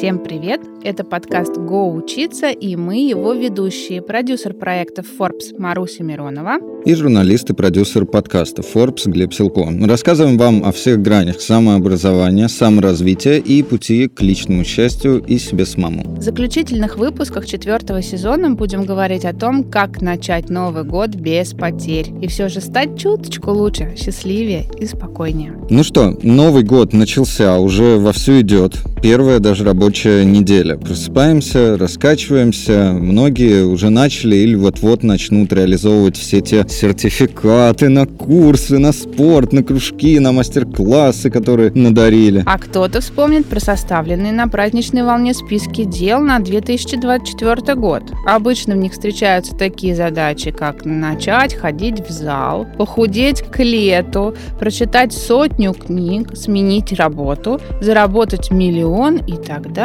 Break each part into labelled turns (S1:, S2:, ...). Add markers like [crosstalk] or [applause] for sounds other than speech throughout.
S1: Всем привет! Это подкаст «Го учиться» и мы его ведущие, продюсер проекта Forbes Маруся Миронова
S2: и журналист и продюсер подкаста Forbes Глеб Силко. Рассказываем вам о всех гранях самообразования, саморазвития и пути к личному счастью и себе самому.
S1: В заключительных выпусках четвертого сезона будем говорить о том, как начать Новый год без потерь и все же стать чуточку лучше, счастливее и спокойнее.
S2: Ну что, Новый год начался, уже вовсю идет. Первая даже рабочая неделя. Просыпаемся, раскачиваемся. Многие уже начали или вот-вот начнут реализовывать все те сертификаты на курсы, на спорт, на кружки, на мастер-классы, которые надарили.
S1: А кто-то вспомнит про составленные на праздничной волне списки дел на 2024 год. Обычно в них встречаются такие задачи, как начать ходить в зал, похудеть к лету, прочитать сотню книг, сменить работу, заработать миллион и так далее,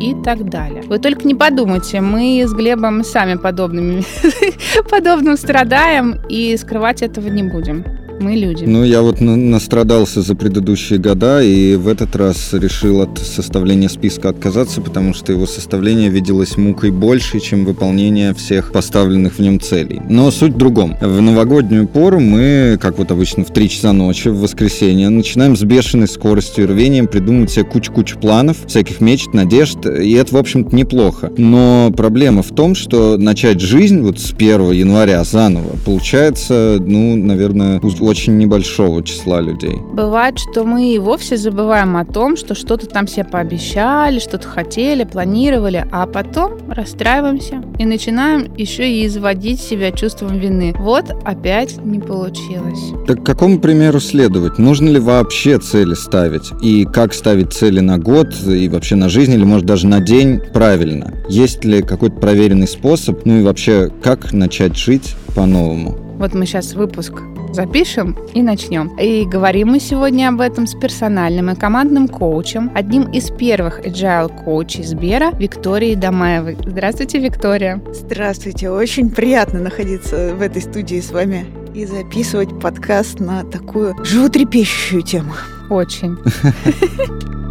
S1: и так далее. Вы только не подумайте, мы с Глебом сами подобными, [laughs] подобным страдаем, и скрывать этого не будем мы люди.
S2: Ну, я вот настрадался за предыдущие года, и в этот раз решил от составления списка отказаться, потому что его составление виделось мукой больше, чем выполнение всех поставленных в нем целей. Но суть в другом. В новогоднюю пору мы, как вот обычно в 3 часа ночи, в воскресенье, начинаем с бешеной скоростью и рвением придумывать себе кучу-кучу планов, всяких мечт, надежд, и это, в общем-то, неплохо. Но проблема в том, что начать жизнь вот с 1 января заново получается, ну, наверное, очень небольшого числа людей.
S1: Бывает, что мы и вовсе забываем о том, что что-то там себе пообещали, что-то хотели, планировали, а потом расстраиваемся и начинаем еще и изводить себя чувством вины. Вот опять не получилось.
S2: Так какому примеру следовать? Нужно ли вообще цели ставить? И как ставить цели на год и вообще на жизнь или может даже на день правильно? Есть ли какой-то проверенный способ? Ну и вообще, как начать жить по-новому?
S1: Вот мы сейчас выпуск запишем и начнем. И говорим мы сегодня об этом с персональным и командным коучем, одним из первых agile коучей Сбера Викторией Домаевой. Здравствуйте, Виктория.
S3: Здравствуйте. Очень приятно находиться в этой студии с вами и записывать подкаст на такую животрепещущую тему.
S1: Очень. [laughs]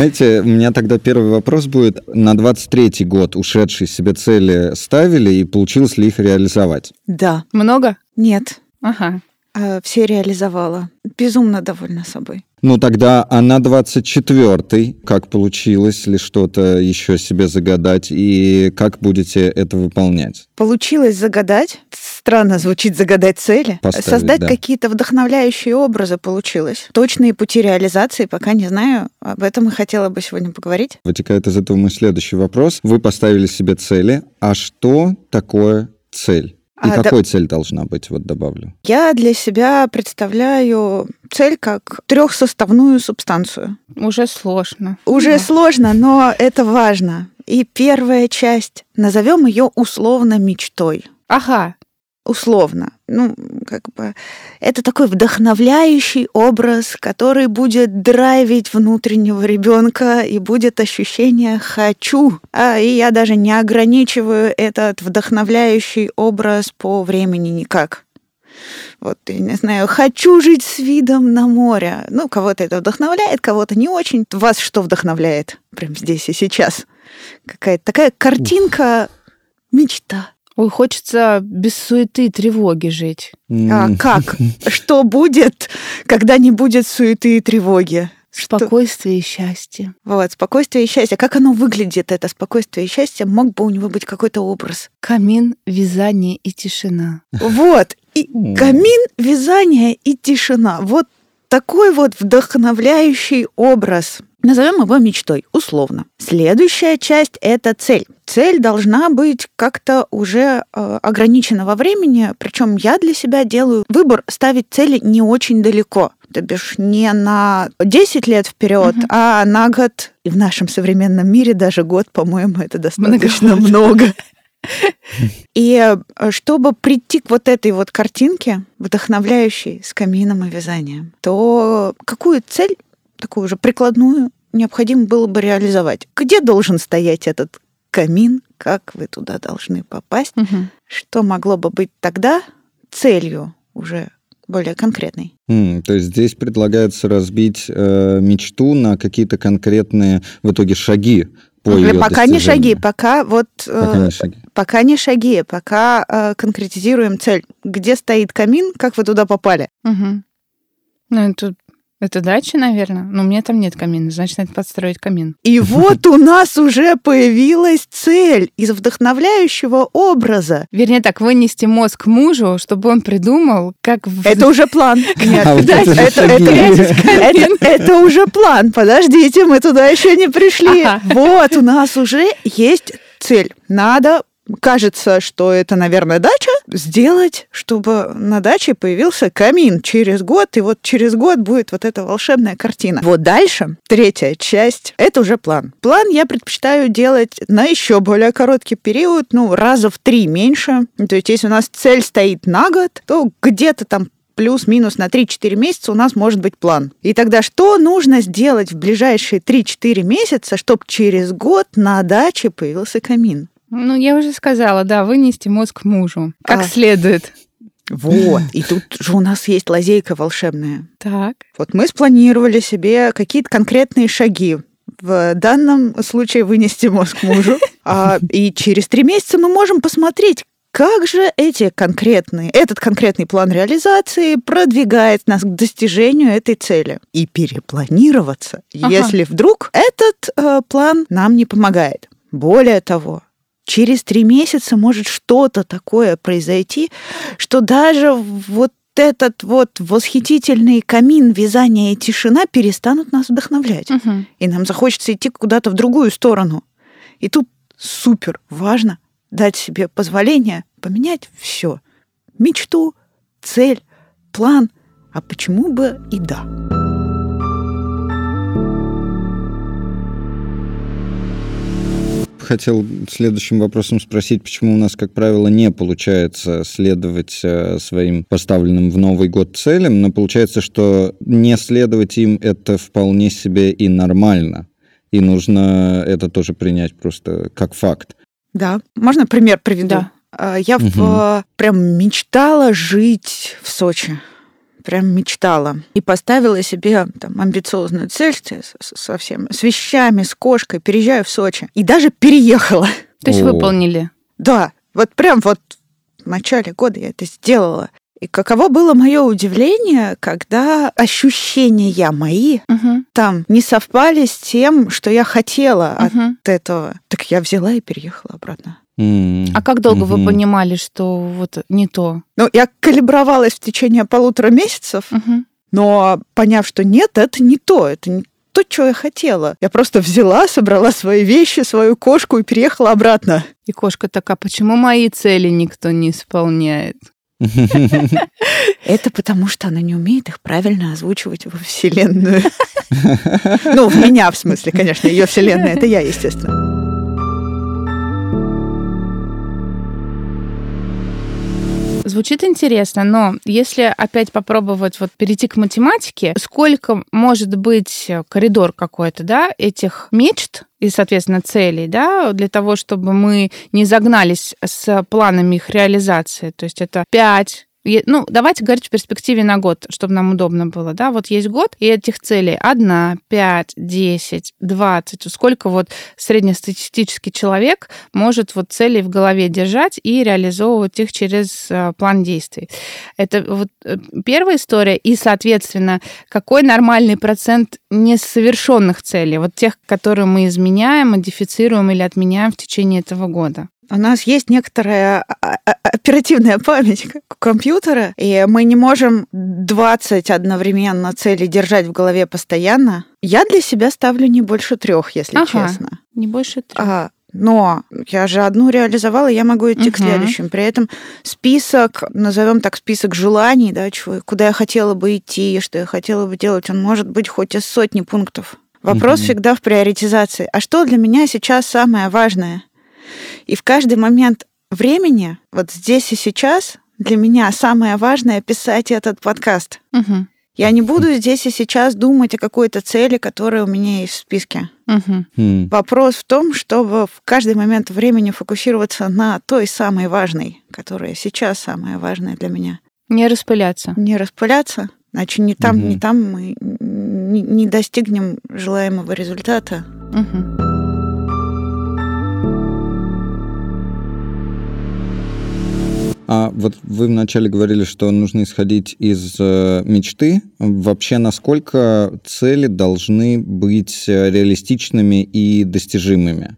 S2: Знаете, у меня тогда первый вопрос будет. На 23-й год ушедшие себе цели ставили, и получилось ли их реализовать?
S3: Да.
S1: Много?
S3: Нет.
S1: Ага.
S3: А, все реализовала. Безумно довольна собой.
S2: Ну тогда, а на 24-й как получилось ли что-то еще себе загадать и как будете это выполнять?
S3: Получилось загадать. Странно звучит загадать цели.
S2: Поставить,
S3: Создать
S2: да.
S3: какие-то вдохновляющие образы получилось. Точные пути реализации пока не знаю. Об этом и хотела бы сегодня поговорить.
S2: Вытекает из этого мой следующий вопрос. Вы поставили себе цели. А что такое цель? И
S3: А,
S2: какой цель должна быть, вот добавлю?
S3: Я для себя представляю цель как трехсоставную субстанцию.
S1: Уже сложно.
S3: Уже
S1: Да.
S3: сложно, но это важно. И первая часть, назовем ее условно мечтой.
S1: Ага.
S3: Условно. Ну, как бы это такой вдохновляющий образ, который будет драйвить внутреннего ребенка и будет ощущение хочу. А, и я даже не ограничиваю этот вдохновляющий образ по времени никак. Вот, я не знаю, хочу жить с видом на море. Ну, кого-то это вдохновляет, кого-то не очень. Вас что вдохновляет прямо здесь и сейчас? Какая-то такая картинка, мечта.
S1: Ой, хочется без суеты и тревоги жить.
S3: А
S2: М,
S3: как? [laughs] Что будет, когда не будет суеты и тревоги? Что-
S1: Спокойствие и счастье.
S3: Вот, спокойствие и счастье. Как оно выглядит, это спокойствие и счастье? Мог бы у него быть какой-то образ.
S1: Камин, вязание и тишина.
S3: Вот. И камин, вязание и тишина. Вот такой вот вдохновляющий образ. Назовем его мечтой, условно. Следующая часть — это цель. Цель должна быть как-то уже э, ограничена во времени, причем я для себя делаю выбор ставить цели не очень далеко. То бишь не на 10 лет вперед,
S1: Мгм.
S3: а на год. И в нашем современном мире даже год, по-моему, это достаточно
S1: Многовато.
S3: много. [laughs] И э, чтобы прийти к вот этой вот картинке, вдохновляющей с камином и вязанием, то какую цель, такую уже прикладную, необходимо было бы реализовать? Где должен стоять этот камин? Как вы туда должны попасть?
S1: Мгм.
S3: Что могло бы быть тогда целью уже более конкретный.
S2: М, то есть здесь предлагается разбить э, мечту на какие-то конкретные в итоге шаги по ее
S3: пока не шаги, пока вот э,
S2: Пока не шаги.
S3: пока не шаги, пока э, конкретизируем цель. Где стоит камин, как вы туда попали?
S1: Мгм. Ну, это, это дача, наверное. Но у меня там нет камина, значит, надо подстроить камин.
S3: И [laughs] вот у нас уже появилась цель из вдохновляющего образа.
S1: Вернее так, вынести мозг мужу, чтобы он придумал, как...
S3: Это уже план. [laughs] Нет,
S2: А это
S3: уже план. Подождите, мы туда еще не пришли. Вот, у нас уже есть цель. Надо кажется, что это, наверное, дача, сделать, чтобы на даче появился камин через год, и вот через год будет вот эта волшебная картина. Вот дальше, третья часть, это уже план. План я предпочитаю делать на еще более короткий период, ну, раза в три меньше. То есть, если у нас цель стоит на год, то где-то там плюс-минус на 3-4 месяца у нас может быть план. И тогда что нужно сделать в ближайшие 3-4 месяца, чтобы через год на даче появился камин?
S1: Ну, я уже сказала, да, вынести мозг мужу. Как
S3: А.
S1: следует.
S3: Вот. И тут же у нас есть лазейка волшебная.
S1: Так.
S3: Вот мы спланировали себе какие-то конкретные шаги. В данном случае вынести мозг мужу. А, и через три месяца мы можем посмотреть, как же эти конкретные, этот конкретный план реализации продвигает нас к достижению этой цели. И перепланироваться,
S1: Ага.
S3: если вдруг этот э, план нам не помогает. Более того, через три месяца может что-то такое произойти, что даже вот этот вот восхитительный камин, вязание и тишина перестанут нас вдохновлять.
S1: Мгм.
S3: И нам захочется идти куда-то в другую сторону. И тут супер важно дать себе позволение поменять все. Мечту, цель, план. А почему бы и да?
S2: Хотел следующим вопросом спросить, почему у нас, как правило, не получается следовать э, своим поставленным в Новый год целям, но получается, что не следовать им это вполне себе и нормально. И нужно это тоже принять просто как факт.
S3: Да. Можно пример приведу?
S1: Да.
S3: А, Я в-
S2: Мгм.
S3: прям мечтала жить в Сочи. Прям мечтала. И поставила себе там амбициозную цель с- с- совсем, с вещами, с кошкой, переезжаю в Сочи. И даже переехала.
S1: То есть
S2: О.
S1: выполнили.
S3: Да, вот прям вот в начале года я это сделала. И каково было мое удивление, когда ощущения мои
S1: Мгм.
S3: там не совпали с тем, что я хотела от
S1: Мгм.
S3: этого. Так я взяла и переехала обратно.
S1: А как долго вы
S2: мгм.
S1: понимали, что вот не то?
S3: Ну, я калибровалась в течение полутора месяцев,
S1: Мгм.
S3: но поняв, что нет, это не то, это не то, что я хотела. Я просто взяла, собрала свои вещи, свою кошку и переехала обратно.
S1: И кошка такая, почему мои цели никто не исполняет? [laughs]
S3: Это потому, что она не умеет их правильно озвучивать во Вселенную. [laughs] Ну, в меня, в смысле, конечно, ее Вселенная, это я, естественно.
S1: Звучит интересно, но если опять попробовать вот перейти к математике, сколько может быть коридор какой-то, да, этих мечт и, соответственно, целей, да, для того, чтобы мы не загнались с планами их реализации. То есть это 5, ну, давайте говорить в перспективе на год, чтобы нам удобно было, да, вот есть год, и этих целей 1, 5, 10, 20, сколько вот среднестатистический человек может вот целей в голове держать и реализовывать их через э, план действий. Это вот э, первая история, и, соответственно, какой нормальный процент несовершенных целей, вот тех, которые мы изменяем, модифицируем или отменяем в течение этого года.
S3: У нас есть некоторая а- а- оперативная память компьютера, и мы не можем 20 одновременно целей держать в голове постоянно. Я для себя ставлю не больше трех, если
S1: Ага.
S3: честно.
S1: Не больше трех.
S3: А, но я же одну реализовала, я могу идти к
S1: Мгм.
S3: следующим. При этом список, назовем так, список желаний, да, чего, куда я хотела бы идти, что я хотела бы делать, он может быть хоть из сотни пунктов. Вопрос
S2: Мгм.
S3: всегда в приоритизации. А что для меня сейчас самое важное? И в каждый момент времени, вот здесь и сейчас, для меня самое важное писать этот подкаст.
S1: Мгм.
S3: Я не буду здесь и сейчас думать о какой-то цели, которая у меня есть в списке.
S2: М,
S3: Вопрос в том, чтобы в каждый момент времени фокусироваться на той самой важной, которая сейчас самая важная для меня.
S1: Не распыляться.
S3: Не распыляться, иначе ни там,
S2: Мгм.
S3: ни там мы не, не достигнем желаемого результата.
S1: Мгм.
S2: А вот вы вначале говорили, что нужно исходить из э, мечты. Вообще, насколько цели должны быть э, реалистичными и достижимыми?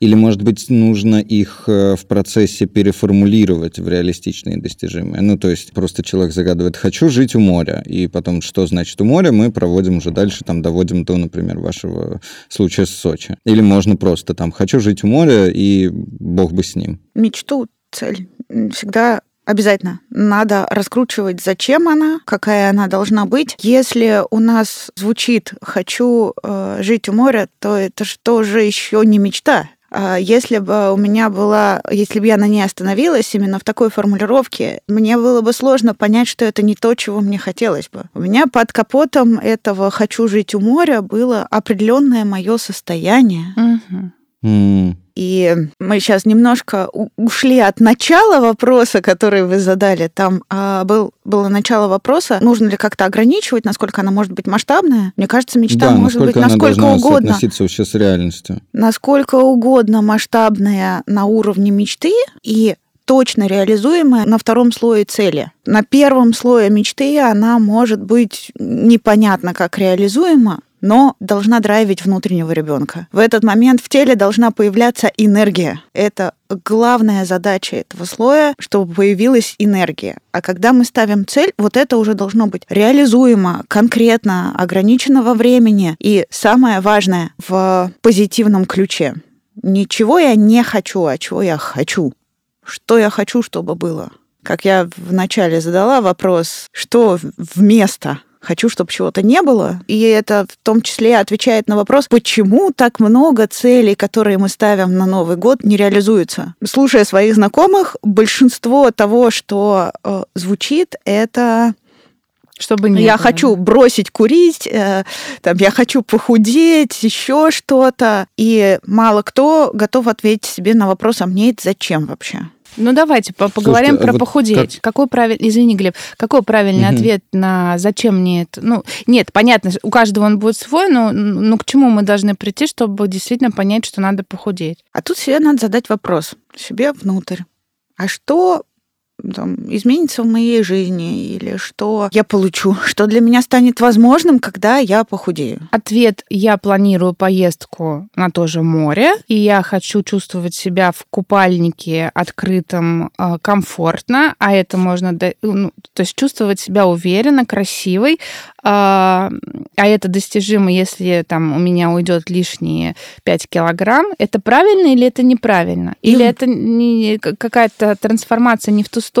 S2: Или, может быть, нужно их э, в процессе переформулировать в реалистичные и достижимые? Ну, то есть просто человек загадывает «хочу жить у моря», и потом, что значит у моря, мы проводим уже дальше, там, доводим до, например, вашего случая с Сочи. Или можно просто там «хочу жить у моря», и бог бы с ним.
S3: Мечту, цель всегда обязательно надо раскручивать, зачем она, какая она должна быть. Если у нас звучит «хочу э, жить у моря», то это что же еще не мечта? А Если бы у меня была, если бы я на ней остановилась именно в такой формулировке, мне было бы сложно понять, что это не то, чего мне хотелось бы. У меня под капотом этого «хочу жить у моря» было определенное мое состояние.
S1: Мгм.
S2: М,
S3: И мы сейчас немножко ушли от начала вопроса, который вы задали. Там а, был, было начало вопроса, нужно ли как-то ограничивать, насколько она может быть масштабная. Мне кажется, мечта
S2: да,
S3: может быть
S2: насколько она
S3: насколько
S2: должна
S3: угодно.
S2: соотноситься вообще с реальностью.
S3: Насколько угодно масштабная на уровне мечты и точно реализуемая на втором слое цели. На первом слое мечты она может быть непонятно как реализуема, но должна драйвить внутреннего ребенка. В этот момент в теле должна появляться энергия. Это главная задача этого слоя, чтобы появилась энергия. А когда мы ставим цель, вот это уже должно быть реализуемо, конкретно, ограничено во времени и самое важное в позитивном ключе. Ничего я не хочу, а чего я хочу. Что я хочу, чтобы было. Как я вначале задала вопрос, что вместо хочу, чтобы чего-то не было. И это в том числе отвечает на вопрос, почему так много целей, которые мы ставим на Новый год, не реализуются. Слушая своих знакомых, большинство того, что э, звучит, это
S1: Чтобы не
S3: я
S1: было,
S3: хочу бросить курить, э, там, я хочу похудеть, еще что-то. И мало кто готов ответить себе на вопрос, а мне это зачем вообще?
S1: Ну, давайте по- поговорим
S2: Слушайте,
S1: про
S2: вот
S1: похудеть. Какой правильный, извини, Глеб, какой правильный
S2: Мгм.
S1: ответ на зачем мне это? Ну, нет, понятно, у каждого он будет свой, но, но к чему мы должны прийти, чтобы действительно понять, что надо похудеть?
S3: А тут себе надо задать вопрос себе внутрь. А что там, изменится в моей жизни или что я получу, [laughs] что для меня станет возможным, когда я похудею?
S1: Ответ «я планирую поездку на то же море, и я хочу чувствовать себя в купальнике открытом э, комфортно, а это можно, до- ну, то есть чувствовать себя уверенно, красивой, а а это достижимо, если там у меня уйдет лишние 5 килограмм. Это правильно или это неправильно? Или
S3: Ну.
S1: это не, какая-то трансформация не в ту сторону?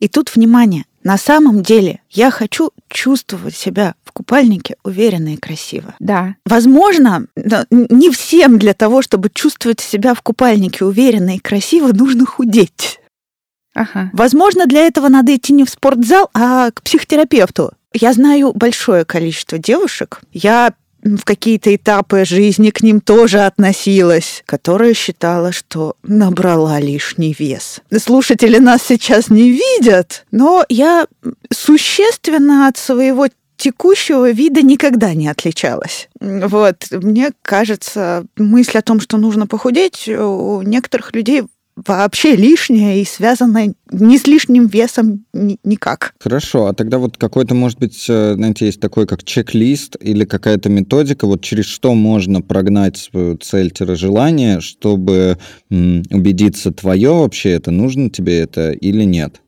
S3: И тут внимание. На самом деле я хочу чувствовать себя в купальнике уверенно и красиво.
S1: Да.
S3: Возможно, не всем для того, чтобы чувствовать себя в купальнике уверенно и красиво, нужно худеть.
S1: Ага.
S3: Возможно, для этого надо идти не в спортзал, а к психотерапевту. Я знаю большое количество девушек. Я в какие-то этапы жизни к ним тоже относилась, которая считала, что набрала лишний вес. Слушатели нас сейчас не видят, но я существенно от своего текущего вида никогда не отличалась. Вот, мне кажется, мысль о том, что нужно похудеть, у некоторых людей вообще лишняя и связана не с лишним весом ни- никак.
S2: Хорошо, а тогда вот какой-то, может быть, э, знаете, есть такой как чек-лист или какая-то методика, вот через что можно прогнать свою цель-желание, чтобы м, убедиться, твое вообще это, нужно тебе это или нет?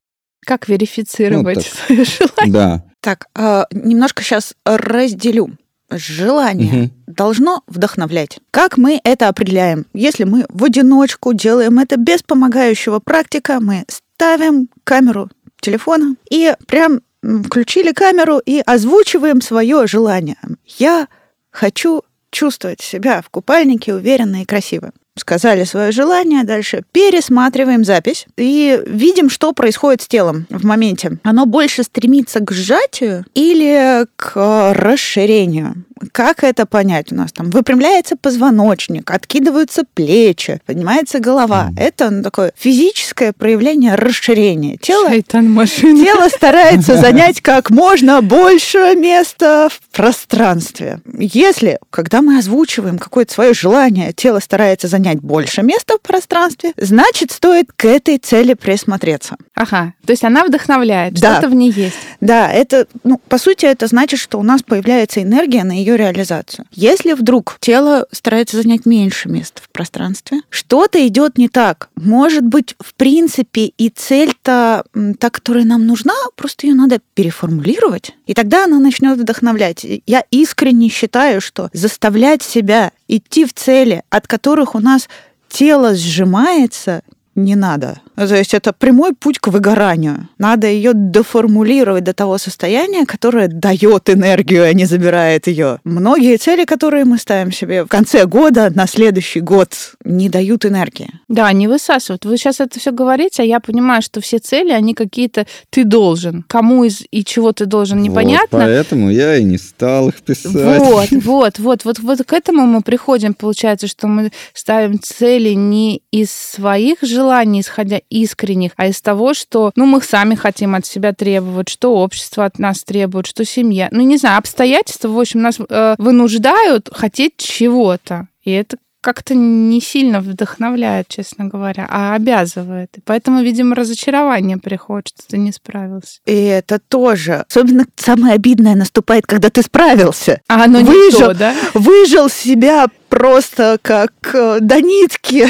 S1: Как верифицировать
S2: Ну, так.
S1: свое желание?
S2: Да.
S3: Так, а, немножко сейчас разделю. Желание
S2: Мгм.
S3: должно вдохновлять. Как мы это определяем? Если мы в одиночку делаем это без помогающего практика, мы ставим камеру телефона и прям включили камеру и озвучиваем свое желание. Я хочу чувствовать себя в купальнике уверенно и красиво. Сказали свое желание, дальше пересматриваем запись и видим, что происходит с телом в моменте. Оно больше стремится к сжатию или к расширению, Как это понять? У нас там выпрямляется позвоночник, откидываются плечи, поднимается голова. Mm. Это ну, такое физическое проявление расширения. Тело, тело старается [laughs] занять как можно больше места в пространстве. Если, когда мы озвучиваем какое-то свое желание, тело старается занять больше места в пространстве, значит, стоит к этой цели присмотреться.
S1: Ага, то есть она вдохновляет, да. что-то в ней есть.
S3: Да, это, ну, по сути, это значит, что у нас появляется энергия на ее реализацию. Если вдруг тело старается занять меньше места в пространстве, что-то идет не так. Может быть, в принципе, и цель-то та, которая нам нужна, просто ее надо переформулировать, и тогда она начнет вдохновлять. Я искренне считаю, что заставлять себя идти в цели, от которых у нас тело сжимается, не надо. То есть это прямой путь к выгоранию. Надо ее деформулировать до того состояния, которое дает энергию, а не забирает ее. Многие цели, которые мы ставим себе в конце года, на следующий год, не дают энергии.
S1: Да, не высасывают. Вы сейчас это все говорите, а я понимаю, что все цели, они какие-то ты должен. Кому из и чего ты должен, непонятно.
S2: Вот поэтому я и не стал их писать.
S1: Вот, вот, вот, вот, вот к этому мы приходим, получается, что мы ставим цели не из своих желаний, исходя искренних, а из того, что, ну, мы сами хотим от себя требовать, что общество от нас требует, что семья. Ну, не знаю, обстоятельства, в общем, нас э, вынуждают хотеть чего-то. И это как-то не сильно вдохновляет, честно говоря, а обязывает. И поэтому, видимо, разочарование приходит, что ты не справился.
S3: И это тоже. Особенно самое обидное наступает, когда ты справился.
S1: А оно выжил, не то, да?
S3: Выжил себя просто как э, до нитки.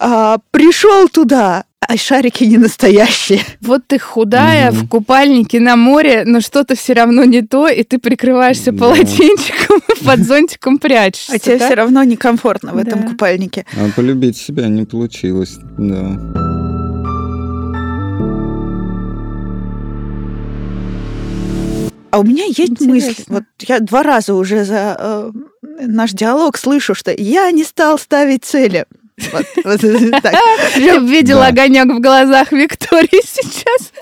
S3: А, пришел туда, а шарики не настоящие.
S1: Вот ты худая, mm-hmm. в купальнике на море, но что-то все равно не то, и ты прикрываешься yeah. полотенчиком под зонтиком прячешься.
S3: А тебе все равно некомфортно в этом купальнике.
S2: А полюбить себя не получилось, да.
S3: А у меня есть Интересно. мысль. Вот я два раза уже за э, наш диалог слышу, что я не стал ставить цели. Вот, вот, [laughs]
S1: так. Я видела да. огонек в глазах Виктории [laughs] сейчас.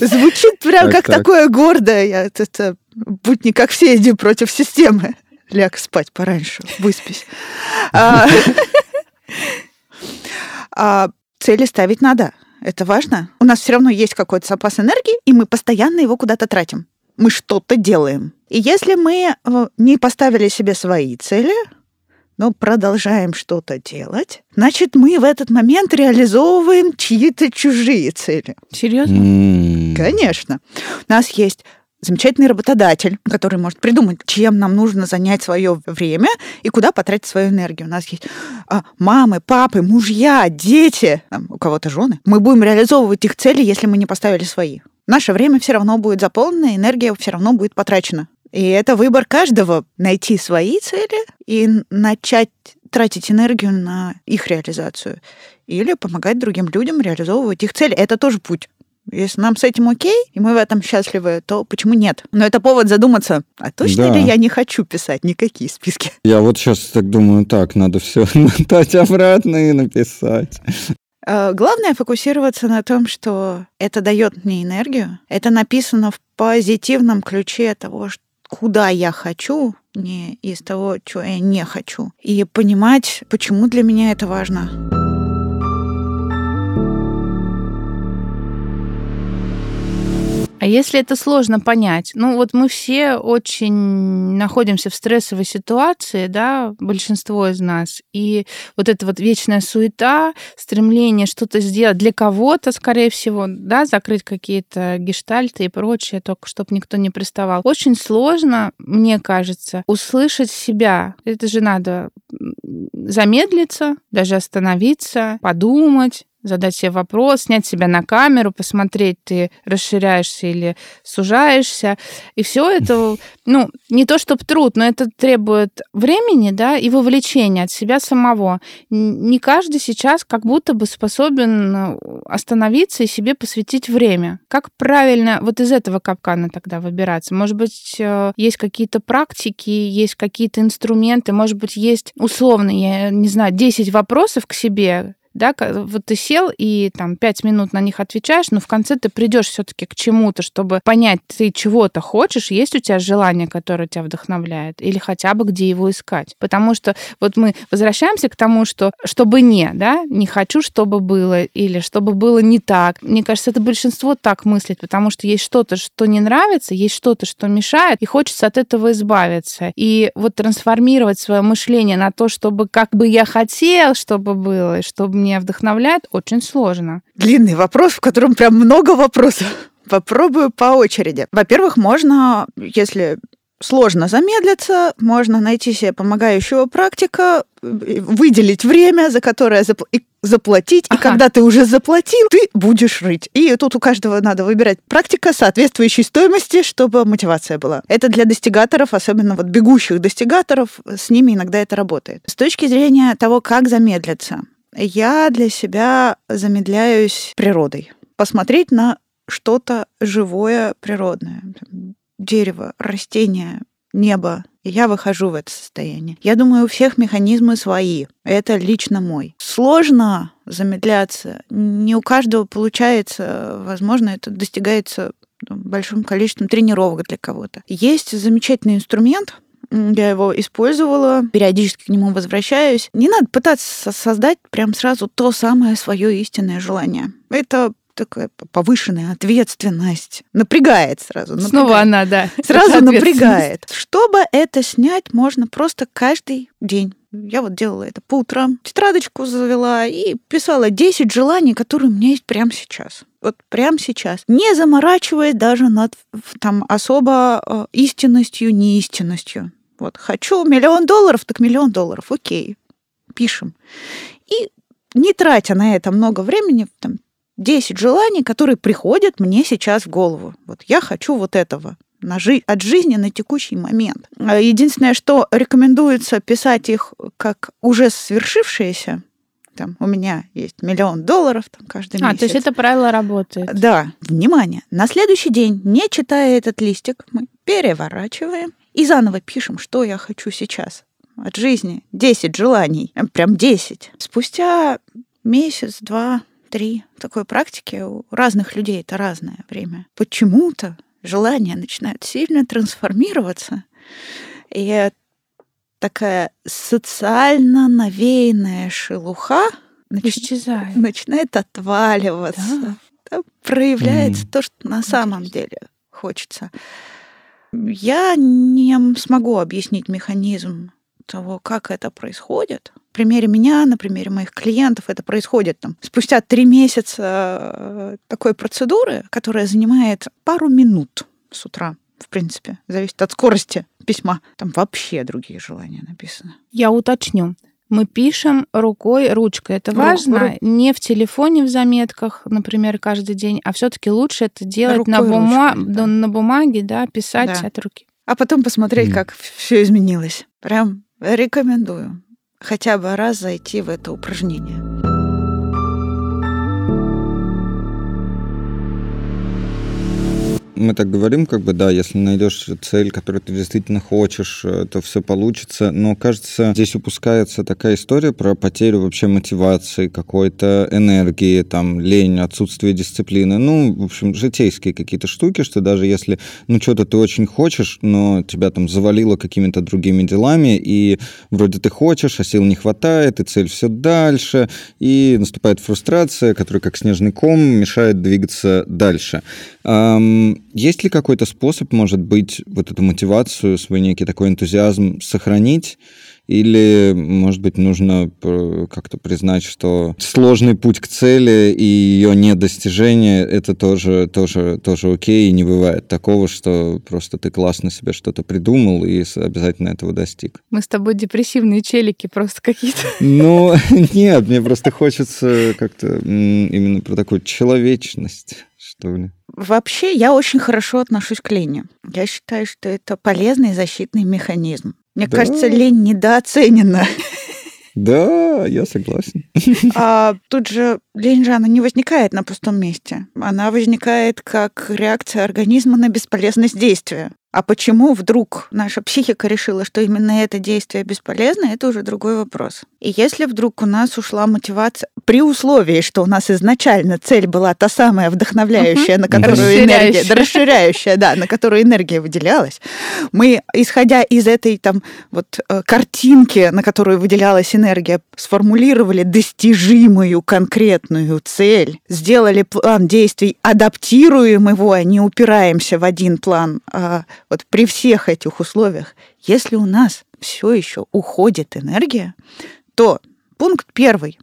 S3: Звучит прям как такое гордое. Это, будь не как все, иди против системы. Ляг спать пораньше, выспись. А, [laughs] а, цели ставить надо. Это важно. У нас все равно есть какой-то запас энергии, и мы постоянно его куда-то тратим. Мы что-то делаем. И если мы э, не поставили себе свои цели, но продолжаем что-то делать, значит, мы в этот момент реализовываем чьи-то чужие цели.
S1: Серьезно?
S3: Mm. Конечно. У нас есть замечательный работодатель, который может придумать, чем нам нужно занять свое время и куда потратить свою энергию. У нас есть а, мамы, папы, мужья, дети, там, у кого-то жены. Мы будем реализовывать их цели, если мы не поставили свои. Наше время все равно будет заполнено, энергия все равно будет потрачена. И это выбор каждого найти свои цели и начать тратить энергию на их реализацию. Или помогать другим людям реализовывать их цели. Это тоже путь. Если нам с этим окей, и мы в этом счастливы, то почему нет? Но это повод задуматься, а точно да. ли я не хочу писать никакие списки?
S2: Я вот сейчас так думаю, так, надо все мотать [laughs] обратно и написать.
S3: Э, главное фокусироваться на том, что это дает мне энергию. Это написано в позитивном ключе того, что куда я хочу, не из того, чего я не хочу. И понимать, почему для меня это важно.
S1: А если это сложно понять? Ну, вот мы все очень находимся в стрессовой ситуации, да, большинство из нас. И вот эта вот вечная суета, стремление что-то сделать для кого-то, скорее всего, да, закрыть какие-то гештальты и прочее, только чтобы никто не приставал. Очень сложно, мне кажется, услышать себя. Это же надо замедлиться, даже остановиться, подумать, задать себе вопрос, снять себя на камеру, посмотреть, ты расширяешься или сужаешься. И все это, [laughs] ну, не то чтобы труд, но это требует времени, да, и вовлечения от себя самого. Не каждый сейчас как будто бы способен э, остановиться и себе посвятить время. Как правильно вот из этого капкана тогда выбираться? Может быть, э, есть какие-то практики, есть какие-то инструменты, может быть, есть условно, я не знаю, 10 вопросов к себе, да, вот ты сел и там пять минут на них отвечаешь, но в конце ты придешь все-таки к чему-то, чтобы понять, ты чего-то хочешь, есть у тебя желание, которое тебя вдохновляет, или хотя бы где его искать. Потому что вот мы возвращаемся к тому, что чтобы не, да, не хочу, чтобы было, или чтобы было не так. Мне кажется, это большинство так мыслит, потому что есть что-то, что не нравится, есть что-то, что мешает, и хочется от этого избавиться. И вот трансформировать свое мышление на то, чтобы как бы я хотел, чтобы было, и чтобы меня вдохновляет, очень сложно.
S3: Длинный вопрос, в котором прям много вопросов. [laughs] Попробую по очереди. Во-первых, можно, если сложно замедлиться, можно найти себе помогающего практика, выделить время, за которое запл- и заплатить, ага. и когда ты уже заплатил, ты будешь рыть. И тут у каждого надо выбирать практика соответствующей стоимости, чтобы мотивация была. Это для достигаторов, особенно вот бегущих достигаторов, с ними иногда это работает. С точки зрения того, как замедлиться, я для себя замедляюсь природой. Посмотреть на что-то живое, природное дерево, растение, небо, и я выхожу в это состояние. Я думаю, у всех механизмы свои. Это лично мой. Сложно замедляться. Не у каждого получается. Возможно, это достигается большим количеством тренировок для кого-то. Есть замечательный инструмент, я его использовала, периодически к нему возвращаюсь. Не надо пытаться создать прям сразу то самое свое истинное желание. Это такая повышенная ответственность. Напрягает сразу. Напрягает.
S1: Снова она, да.
S3: Сразу напрягает. Чтобы это снять, можно просто каждый день. Я вот делала это по утрам. Тетрадочку завела и писала 10 желаний, которые у меня есть прямо сейчас. Вот прямо сейчас. Не заморачиваясь даже над там особо э, истинностью, неистинностью. Вот хочу миллион долларов, так миллион долларов. Окей. Пишем. И не тратя на это много времени, там, 10 желаний, которые приходят мне сейчас в голову. Вот я хочу вот этого на жи- от жизни на текущий момент. А единственное, что рекомендуется писать их как уже свершившиеся, там, у меня есть миллион долларов там, каждый
S1: а,
S3: месяц.
S1: А, то есть это правило работает.
S3: Да. Внимание. На следующий день, не читая этот листик, мы переворачиваем и заново пишем, что я хочу сейчас от жизни. 10 желаний. Прям 10. Спустя месяц, два, три такой практики у разных людей это разное время. Почему-то желания начинают сильно трансформироваться, и такая социально навеянная шелуха
S1: Исчезает.
S3: начинает отваливаться. Да. Там проявляется mm. то, что на самом деле хочется. Я не смогу объяснить механизм того, как это происходит. На примере меня, на примере моих клиентов это происходит там спустя три месяца э, такой процедуры, которая занимает пару минут с утра в принципе, зависит от скорости письма. Там вообще другие желания написаны.
S1: Я уточню. Мы пишем рукой, ручкой. Это важно. Ру- не в телефоне в заметках, например, каждый день, а все-таки лучше это делать рукой, на, бума- ручкой, да. на бумаге, да, писать да. от руки.
S3: А потом посмотреть, mm. как все изменилось. Прям Рекомендую хотя бы раз зайти в это упражнение.
S2: Мы так говорим, как бы, да, если найдешь цель, которую ты действительно хочешь, э, то все получится. Но, кажется, здесь упускается такая история про потерю вообще мотивации, какой-то энергии, там, лень, отсутствие дисциплины. Ну, в общем, житейские какие-то штуки, что даже если, ну, что-то ты очень хочешь, но тебя там завалило какими-то другими делами, и вроде ты хочешь, а сил не хватает, и цель все дальше, и наступает фрустрация, которая как снежный ком мешает двигаться дальше. Есть ли какой-то способ, может быть, вот эту мотивацию, свой некий такой энтузиазм сохранить? Или, может быть, нужно как-то признать, что сложный путь к цели и ее недостижение — это тоже, тоже, тоже окей, и не бывает такого, что просто ты классно себе что-то придумал и обязательно этого достиг.
S1: Мы с тобой депрессивные челики просто какие-то. [laughs]
S2: Ну, [laughs] нет, мне просто хочется как-то именно про такую человечность что ли?
S3: Вообще, я очень хорошо отношусь к лени. Я считаю, что это полезный защитный механизм. Мне да. кажется, лень недооценена.
S2: Да, я согласен. [laughs]
S3: А тут же лень же она не возникает на пустом месте. Она возникает как реакция организма на бесполезность действия. А почему вдруг наша психика решила, что именно это действие бесполезно, это уже другой вопрос. И если вдруг у нас ушла мотивация, при условии, что у нас изначально цель была та самая вдохновляющая, на которую энергия, да, расширяющая, да, на которую энергия выделялась, мы, исходя из этой там вот э, картинки, на которую выделялась энергия, сформулировали достижимую конкретную цель, сделали план действий, адаптируем его, а не упираемся в один план. А вот при всех этих условиях, если у нас все еще уходит энергия, то пункт первый.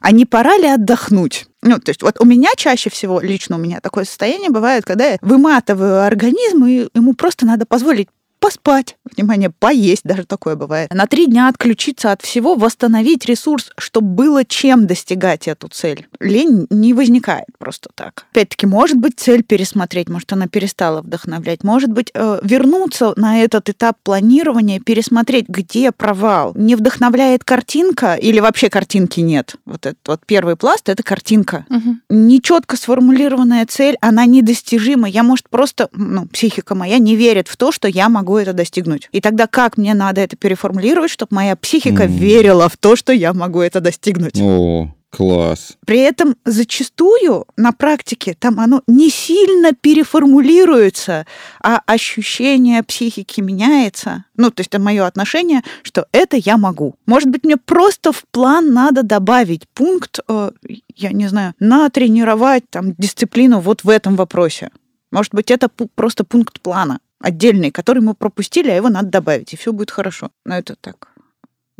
S3: А не пора ли отдохнуть? Ну, то есть вот у меня чаще всего, лично у меня такое состояние бывает, когда я выматываю организм, и ему просто надо позволить поспать, внимание, поесть, даже такое бывает. На три дня отключиться от всего, восстановить ресурс, чтобы было чем достигать эту цель. Лень не возникает просто так. Опять-таки, может быть, цель пересмотреть, может, она перестала вдохновлять, может быть, э, вернуться на этот этап планирования, пересмотреть, где провал. Не вдохновляет картинка или вообще картинки нет? Вот этот вот первый пласт — это картинка. Угу. Нечетко сформулированная цель, она недостижима. Я, может, просто, ну, психика моя не верит в то, что я могу могу это достигнуть. И тогда как мне надо это переформулировать, чтобы моя психика mm. верила в то, что я могу это достигнуть?
S2: О, Класс.
S3: При этом зачастую на практике там оно не сильно переформулируется, а ощущение психики меняется. Ну, то есть это мое отношение, что это я могу. Может быть, мне просто в план надо добавить пункт, э, я не знаю, натренировать там дисциплину вот в этом вопросе. Может быть, это просто пункт плана отдельный, который мы пропустили, а его надо добавить, и все будет хорошо. Но это так.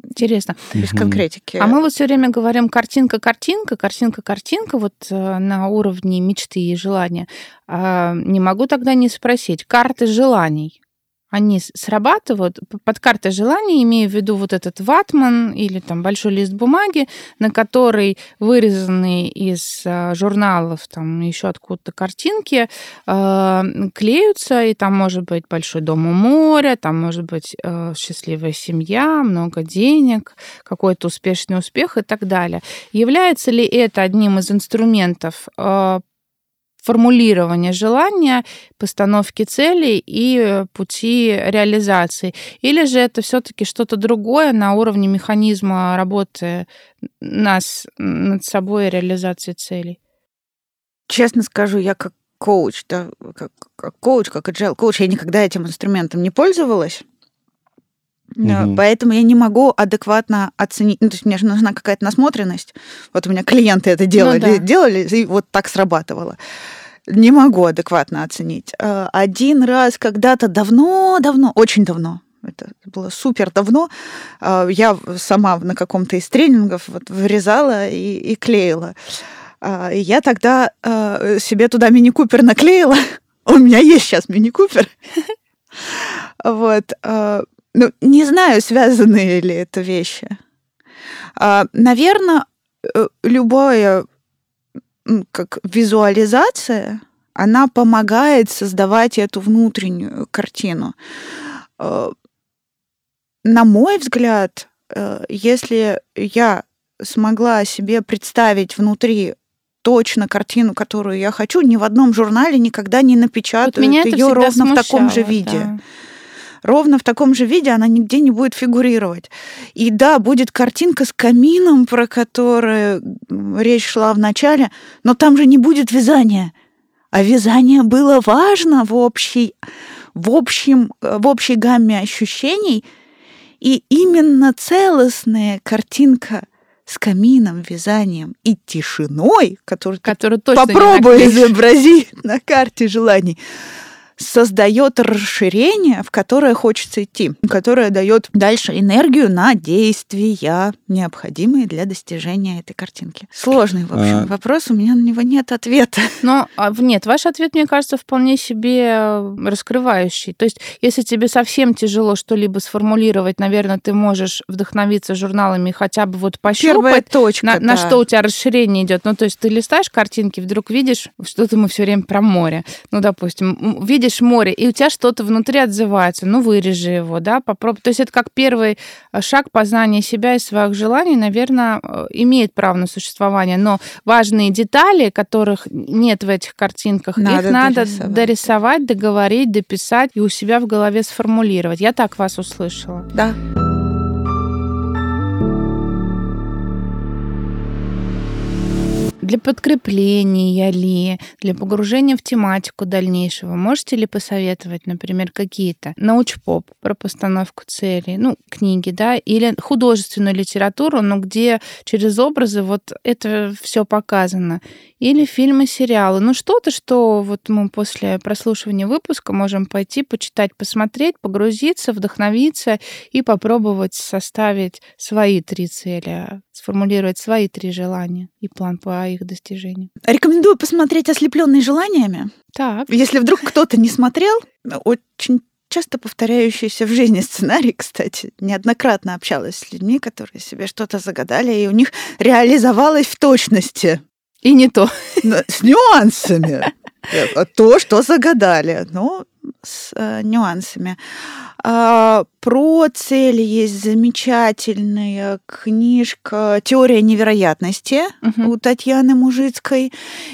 S1: Интересно.
S3: Без конкретики.
S1: А мы вот все время говорим картинка-картинка, картинка-картинка, вот э, на уровне мечты и желания. А не могу тогда не спросить, карты желаний они срабатывают. Под картой желаний имею в виду вот этот ватман или там большой лист бумаги, на который вырезаны из а, журналов, там еще откуда-то картинки, э, клеются, и там может быть большой дом у моря, там может быть э, счастливая семья, много денег, какой-то успешный успех и так далее. Является ли это одним из инструментов формулирования желания, постановки целей и э, пути реализации. Или же это все-таки что-то другое на уровне механизма работы нас над собой и реализации целей?
S3: Честно скажу, я как коуч, да, как, как коуч, как agile коуч, я никогда этим инструментом не пользовалась. Угу. Поэтому я не могу адекватно оценить. Ну, то есть мне же нужна какая-то насмотренность. Вот у меня клиенты это делали, ну, да. делали, и вот так срабатывало. Не могу адекватно оценить. Э, один раз когда-то давно-давно, очень давно, это было супер давно, э, я сама на каком-то из тренингов вот вырезала и, и клеила. Э, я тогда себе туда мини-купер наклеила. [laughs] У меня есть сейчас мини-купер. [laughs] Вот. Ну, не знаю, связаны ли это вещи. Наверное, любое как визуализация, она помогает создавать эту внутреннюю картину. Э, на мой взгляд, э, если я смогла себе представить внутри точно картину, которую я хочу, ни в одном журнале никогда не напечатают вот ее ровно смущало, в таком же виде. Да ровно в таком же виде она нигде не будет фигурировать. И да, будет картинка с камином, про которую речь шла в начале, но там же не будет вязания. А вязание было важно в общей, в общем, в общей гамме ощущений. И именно целостная картинка с камином, вязанием и тишиной, которую, которую точно попробуй изобразить на карте желаний, создает расширение, в которое хочется идти, которое дает дальше энергию на действия, необходимые для достижения этой картинки. Сложный, в общем, а... вопрос, у меня на него нет ответа. [laughs]
S1: Но а, нет, ваш ответ, мне кажется, вполне себе э, раскрывающий. То есть, если тебе совсем тяжело что-либо сформулировать, наверное, ты можешь вдохновиться журналами хотя бы вот пощупать, Первая точка, на, да. на что у тебя расширение идет. Ну, то есть ты листаешь картинки, вдруг видишь, что-то мы все время про море. Ну, допустим, видишь видишь море, и у тебя что-то внутри отзывается, ну, вырежи его, да, попробуй. То есть это как первый э, шаг познания себя и своих желаний, наверное, э, имеет право на существование. Но важные детали, которых нет в этих картинках, надо их надо дорисовать. дорисовать, договорить, дописать и у себя в голове сформулировать. Я так вас услышала.
S3: Да.
S1: Для подкрепления ли, для погружения в тематику дальнейшего? Можете ли посоветовать, например, какие-то научпоп про постановку целей, ну, книги, да, или художественную литературу, но где через образы вот это все показано? Или фильмы, сериалы? Ну, что-то, что вот мы после прослушивания выпуска можем пойти, почитать, посмотреть, погрузиться, вдохновиться и попробовать составить свои три цели, сформулировать свои три желания и план по их достижению.
S3: Рекомендую посмотреть «Ослепленные желаниями».
S1: Так.
S3: Если вдруг кто-то не смотрел, очень часто повторяющийся в жизни сценарий, кстати. Неоднократно общалась с людьми, которые себе что-то загадали, и у них реализовалось в точности.
S1: И не то.
S3: С нюансами. То, что загадали, но с э, нюансами. А, про цели есть замечательная книжка «Теория невероятности» угу. у Татьяны Мужицкой.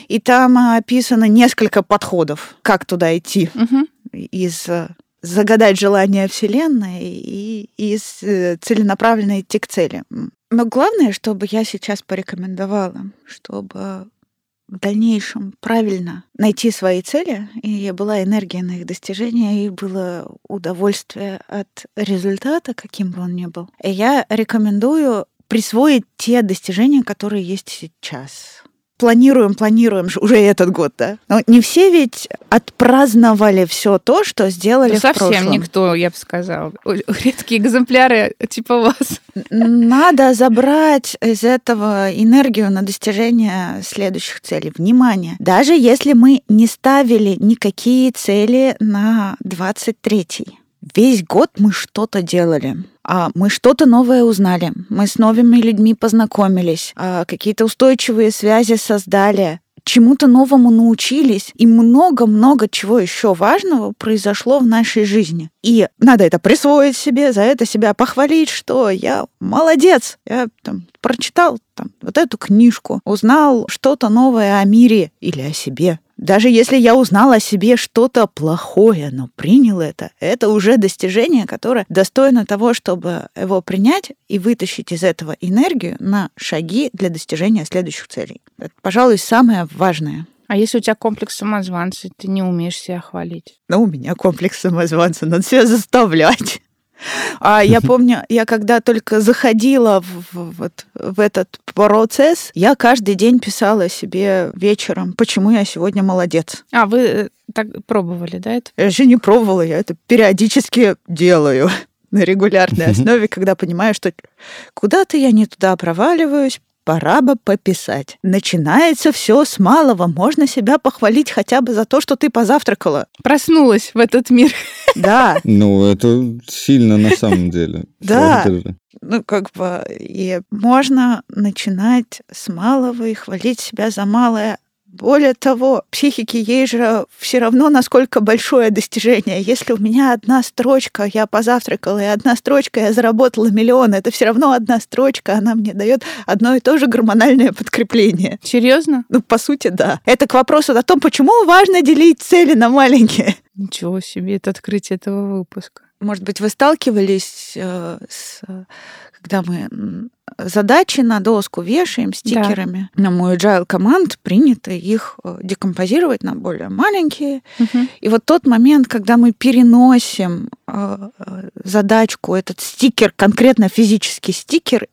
S3: И там описано несколько подходов, как туда идти. Угу. Из э, загадать желание Вселенной и из э, целенаправленно идти к цели. Но главное, чтобы я сейчас порекомендовала, чтобы в дальнейшем правильно найти свои цели, и была энергия на их достижение, и было удовольствие от результата, каким бы он ни был. И я рекомендую присвоить те достижения, которые есть сейчас планируем, планируем уже этот год, да? Но не все ведь отпраздновали все то, что сделали да в
S1: совсем
S3: прошлом.
S1: никто, я бы сказала. Редкие экземпляры типа вас.
S3: Надо забрать из этого энергию на достижение следующих целей. Внимание! Даже если мы не ставили никакие цели на 23-й, Весь год мы что-то делали. А мы что-то новое узнали. Мы с новыми людьми познакомились, а какие-то устойчивые связи создали, чему-то новому научились, и много-много чего еще важного произошло в нашей жизни. И надо это присвоить себе, за это себя похвалить, что я молодец, я там, прочитал там, вот эту книжку, узнал что-то новое о мире или о себе. Даже если я узнал о себе что-то плохое, но принял это, это уже достижение, которое достойно того, чтобы его принять и вытащить из этого энергию на шаги для достижения следующих целей. Это, пожалуй, самое важное.
S1: А если у тебя комплекс самозванца, ты не умеешь себя хвалить?
S3: Ну, у меня комплекс самозванца, надо себя заставлять. А я помню, я когда только заходила в, вот, в этот процесс, я каждый день писала себе вечером, почему я сегодня молодец.
S1: А, вы э, так пробовали, да, это?
S3: Я же не пробовала, я это периодически делаю [laughs] на регулярной основе, когда понимаю, что куда-то я не туда проваливаюсь, пора бы пописать. Начинается все с малого. Можно себя похвалить хотя бы за то, что ты позавтракала.
S1: Проснулась в этот мир. [laughs]
S3: Да.
S2: Ну, это сильно на самом деле.
S3: Да. Ну, как бы, и можно начинать с малого и хвалить себя за малое, более того, психике ей же все равно, насколько большое достижение. Если у меня одна строчка, я позавтракала, и одна строчка, я заработала миллион, это все равно одна строчка, она мне дает одно и то же гормональное подкрепление.
S1: Серьезно?
S3: Ну, по сути, да. Это к вопросу о том, почему важно делить цели на маленькие.
S1: Ничего себе, это открытие этого выпуска.
S3: Может быть, вы сталкивались э, с когда мы задачи на доску вешаем стикерами. Да. На мой agile команд принято их э, декомпозировать на более маленькие. Угу. И вот тот момент, когда мы переносим э, задачку, этот стикер, конкретно физический стикер,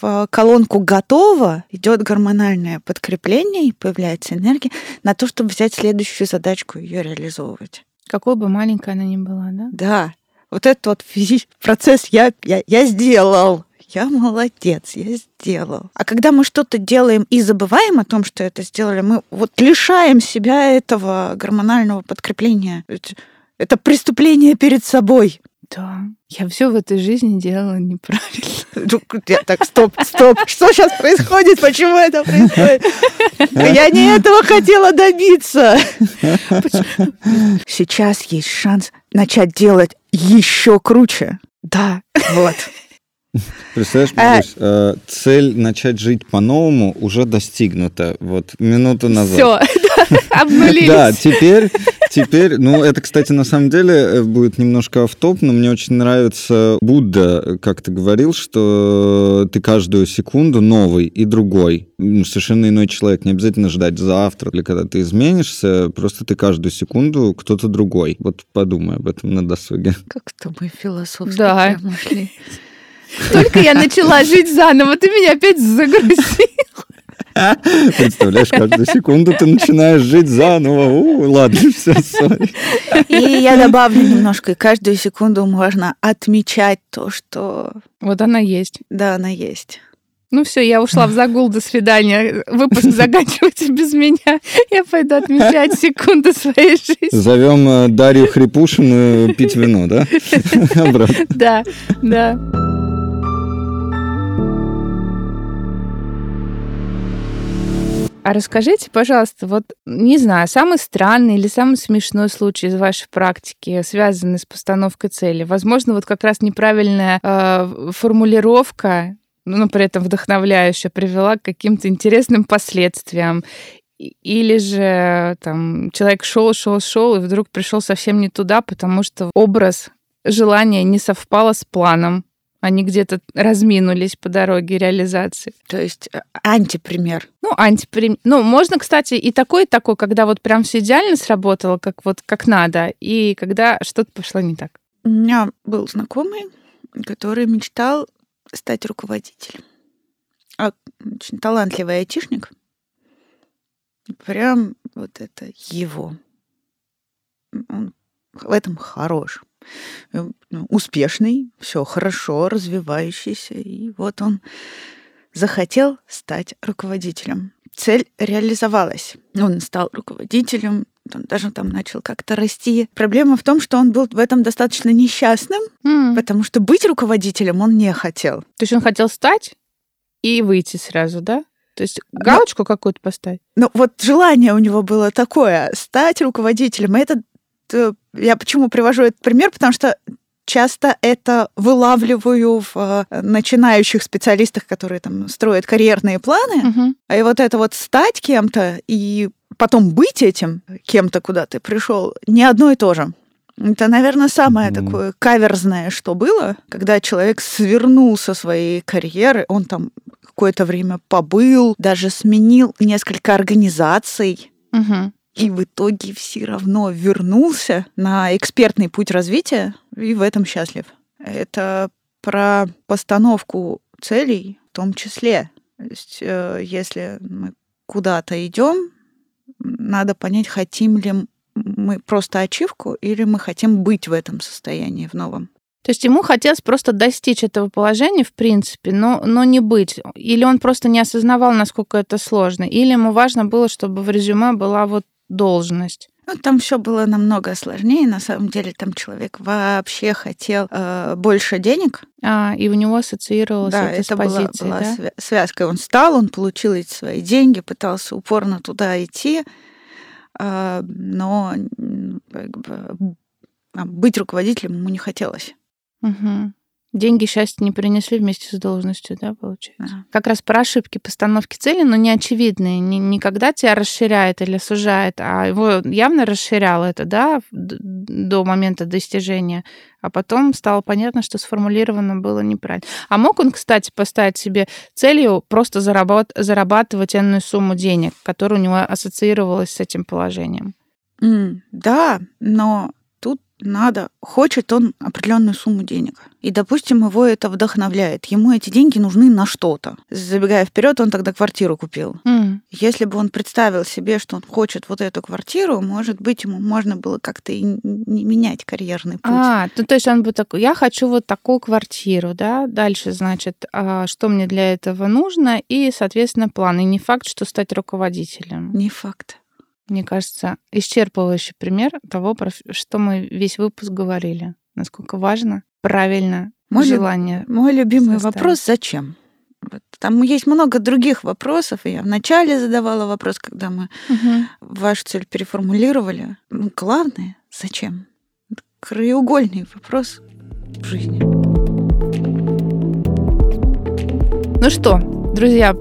S3: в колонку готово, идет гормональное подкрепление и появляется энергия на то, чтобы взять следующую задачку и ее реализовывать.
S1: Какой бы маленькая она ни была, да?
S3: Да. Вот этот вот [laughs] процесс я, я, я сделал я молодец, я сделал. А когда мы что-то делаем и забываем о том, что это сделали, мы вот лишаем себя этого гормонального подкрепления. Это преступление перед собой.
S1: Да, я все в этой жизни делала неправильно.
S3: Ну, так, стоп, стоп. Что сейчас происходит? Почему это происходит? Я не этого хотела добиться. Сейчас есть шанс начать делать еще круче.
S1: Да.
S3: Вот.
S2: Представляешь, Марусь, э, цель начать жить по-новому уже достигнута. Вот минуту назад.
S1: Все, [laughs] обнулились.
S2: Да, теперь, теперь, ну, это, кстати, на самом деле э, будет немножко автоп, но мне очень нравится Будда, как ты говорил, что ты каждую секунду новый и другой. Ну, Совершенно иной человек. Не обязательно ждать завтра или когда ты изменишься, просто ты каждую секунду кто-то другой. Вот подумай об этом на досуге.
S3: Как-то мы философски
S1: Да.
S3: прям ушли.
S1: Только я начала жить заново, ты меня опять загрузил.
S2: Представляешь, каждую секунду ты начинаешь жить заново. У, ладно, все, сори.
S3: И я добавлю немножко, и каждую секунду можно отмечать то, что
S1: Вот она есть.
S3: да, она есть.
S1: Ну все, я ушла в загул, до свидания. Выпуск заканчивается без меня. Я пойду отмечать секунды своей жизни.
S2: Зовем э, Дарью Хрипушину пить вино, да? [laughs]
S1: Да, да. А расскажите, пожалуйста, вот, не знаю, самый странный или самый смешной случай из вашей практики, связанный с постановкой цели? Возможно, вот как раз неправильная э, формулировка, ну, но при этом вдохновляющая, привела к каким-то интересным последствиям. Или же там человек шел, шел, шел, и вдруг пришел совсем не туда, потому что образ желания не совпало с планом. Они где-то разминулись по дороге реализации.
S3: То есть э, антипример.
S1: Ну, антиприм... Ну, можно, кстати, и такой, и такой, когда вот прям все идеально сработало, как вот как надо, и когда что-то пошло не так.
S3: У меня был знакомый, который мечтал стать руководителем. А, очень талантливый айтишник. Прям вот это его. Он в этом хорош. Э, ну, Успешный, все хорошо, развивающийся. И вот он захотел стать руководителем. Цель реализовалась. Он стал руководителем, он даже там начал как-то расти. Проблема в том, что он был в этом достаточно несчастным,
S1: М.
S3: потому что быть руководителем он не хотел.
S1: То есть он хотел стать и выйти сразу, да? То есть галочку какую-то поставить?
S3: Но вот желание у него было такое стать руководителем. И Это я почему привожу этот пример, потому что часто это вылавливаю в э, начинающих специалистах, которые там строят карьерные планы. А и вот это вот стать кем-то и потом быть этим кем-то, куда ты пришел, не одно и то же. Это, наверное, самое
S2: Мгм.
S3: такое каверзное, что было, когда человек свернул со своей карьеры, он там какое-то время побыл, даже сменил несколько организаций,
S1: Мгм.
S3: И в итоге все равно вернулся на экспертный путь развития и в этом счастлив. Это про постановку целей в том числе. То есть, э, если мы куда-то идем, надо понять, хотим ли мы просто ачивку или мы хотим быть в этом состоянии в новом.
S1: То есть ему хотелось просто достичь этого положения, в принципе, но, но не быть. Или он просто не осознавал, насколько это сложно. Или ему важно было, чтобы в резюме была вот должность.
S3: Ну, там все было намного сложнее. На самом деле, там человек вообще хотел э, больше денег,
S1: А, и у него ассоциировалось
S3: Да,
S1: это,
S3: это
S1: с
S3: была,
S1: позицией,
S3: была
S1: да?
S3: свя- связка. Он стал, он получил эти свои деньги, пытался упорно туда идти, а, но как бы, а, быть руководителем ему не хотелось.
S1: Мгм. Деньги счастья не принесли вместе с должностью, да, получается?
S3: Да.
S1: Как раз про ошибки постановки цели, но не очевидные. Не, не когда тебя расширяет или сужает, а его явно расширяло это, да, до момента достижения. А потом стало понятно, что сформулировано было неправильно. А мог он, кстати, поставить себе целью просто заработ- зарабатывать энную сумму денег, которая у него ассоциировалась с этим положением?
S3: М, Да, но надо, хочет он определенную сумму денег. И, допустим, его это вдохновляет. Ему эти деньги нужны на что-то. Забегая вперед, он тогда квартиру купил.
S1: М,
S3: Если бы он представил себе, что он хочет вот эту квартиру, может быть, ему можно было как-то и не менять карьерный путь.
S1: А, ну, то есть он бы такой, я хочу вот такую квартиру, да, дальше, значит, а, что мне для этого нужно, и, соответственно, план. И не факт, что стать руководителем.
S3: Не факт.
S1: Мне кажется, исчерпывающий пример того, про что мы весь выпуск говорили. Насколько важно правильно
S3: Мой люб-
S1: желание.
S3: Мой любимый
S1: составить.
S3: вопрос «Зачем?». Там есть много других вопросов, я вначале задавала вопрос, когда мы
S1: Мгм.
S3: вашу цель переформулировали. Ну, главное — зачем? Это краеугольный вопрос в жизни.
S1: Ну что, друзья,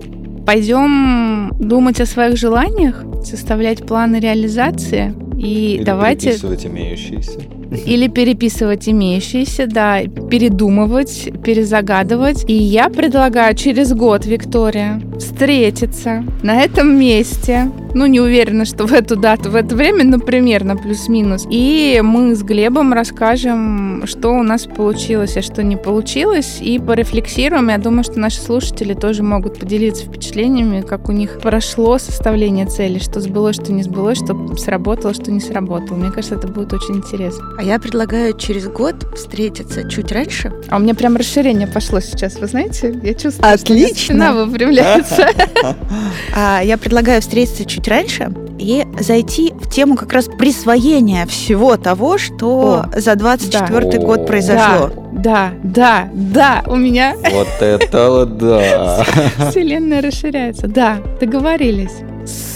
S1: пойдем думать о своих желаниях, составлять планы реализации и
S2: Или
S1: давайте
S2: переписывать имеющиеся.
S1: или переписывать имеющиеся, да, передумывать, перезагадывать. И я предлагаю через год, Виктория, встретиться на этом месте. Ну, не уверена, что в эту дату, в это время, но примерно плюс-минус. И мы с Глебом расскажем, что у нас получилось, а что не получилось, и порефлексируем. Я думаю, что наши слушатели тоже могут поделиться впечатлениями, как у них прошло составление цели, что сбылось, что не сбылось, что сработало, что не сработало. Мне кажется, это будет очень интересно.
S3: А я предлагаю через год встретиться чуть раньше.
S1: А у меня прям расширение пошло сейчас, вы знаете? Я чувствую, что
S3: Отлично.
S1: меня спина выпрямляется. [laughs] [laughs]
S3: А я предлагаю встретиться чуть раньше и зайти в тему как раз присвоения всего того, что за 24
S2: да.
S3: год произошло.
S1: Да, да, да, у меня
S2: Вот это [laughs] да.
S1: вселенная расширяется. Да, договорились.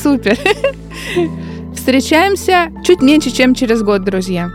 S1: Супер. [laughs] Встречаемся чуть меньше, чем через год, друзья.